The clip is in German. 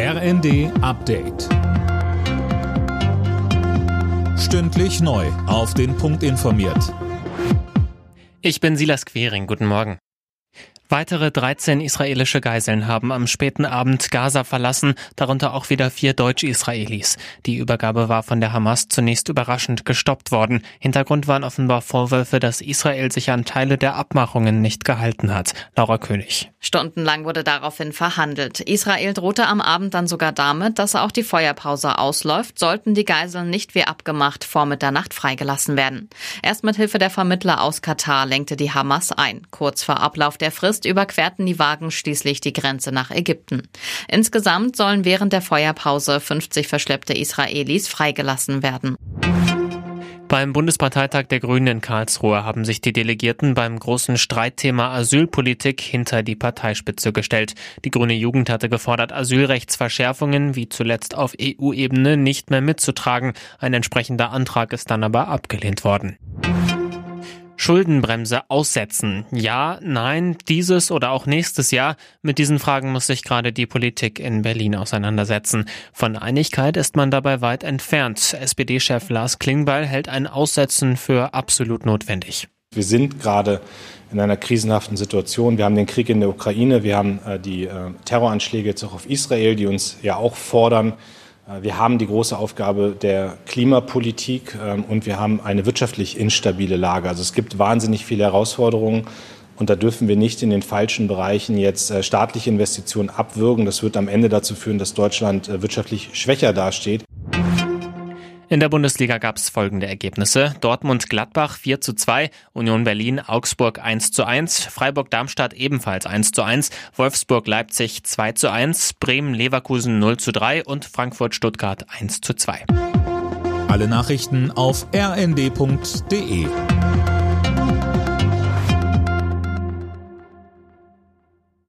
RND Update. Stündlich neu. Auf den Punkt informiert. Ich bin Silas Quering. Guten Morgen. Weitere 13 israelische Geiseln haben am späten Abend Gaza verlassen, darunter auch wieder vier Deutsch-Israelis. Die Übergabe war von der Hamas zunächst überraschend gestoppt worden. Hintergrund waren offenbar Vorwürfe, dass Israel sich an Teile der Abmachungen nicht gehalten hat. Laura König. Stundenlang wurde daraufhin verhandelt. Israel drohte am Abend dann sogar damit, dass auch die Feuerpause ausläuft, sollten die Geiseln nicht wie abgemacht vor Mitternacht freigelassen werden. Erst mit Hilfe der Vermittler aus Katar lenkte die Hamas ein. Kurz vor Ablauf der Frist überquerten die Wagen schließlich die Grenze nach Ägypten. Insgesamt sollen während der Feuerpause 50 verschleppte Israelis freigelassen werden. Beim Bundesparteitag der Grünen in Karlsruhe haben sich die Delegierten beim großen Streitthema Asylpolitik hinter die Parteispitze gestellt. Die grüne Jugend hatte gefordert, Asylrechtsverschärfungen wie zuletzt auf EU-Ebene nicht mehr mitzutragen. Ein entsprechender Antrag ist dann aber abgelehnt worden. Schuldenbremse aussetzen? Ja, nein, dieses oder auch nächstes Jahr? Mit diesen Fragen muss sich gerade die Politik in Berlin auseinandersetzen. Von Einigkeit ist man dabei weit entfernt. SPD-Chef Lars Klingbeil hält ein Aussetzen für absolut notwendig. Wir sind gerade in einer krisenhaften Situation. Wir haben den Krieg in der Ukraine, wir haben äh, die äh, Terroranschläge jetzt auch auf Israel, die uns ja auch fordern, wir haben die große Aufgabe der Klimapolitik ähm, und wir haben eine wirtschaftlich instabile Lage. Also es gibt wahnsinnig viele Herausforderungen. Und da dürfen wir nicht in den falschen Bereichen jetzt äh, staatliche Investitionen abwürgen. Das wird am Ende dazu führen, dass Deutschland äh, wirtschaftlich schwächer dasteht. In der Bundesliga gab es folgende Ergebnisse. Dortmund Gladbach 4 zu 2, Union Berlin Augsburg 1 zu 1, Freiburg Darmstadt ebenfalls 1 zu 1, Wolfsburg Leipzig 2 zu 1, Bremen Leverkusen 0 zu 3 und Frankfurt Stuttgart 1 zu 2. Alle Nachrichten auf rnd.de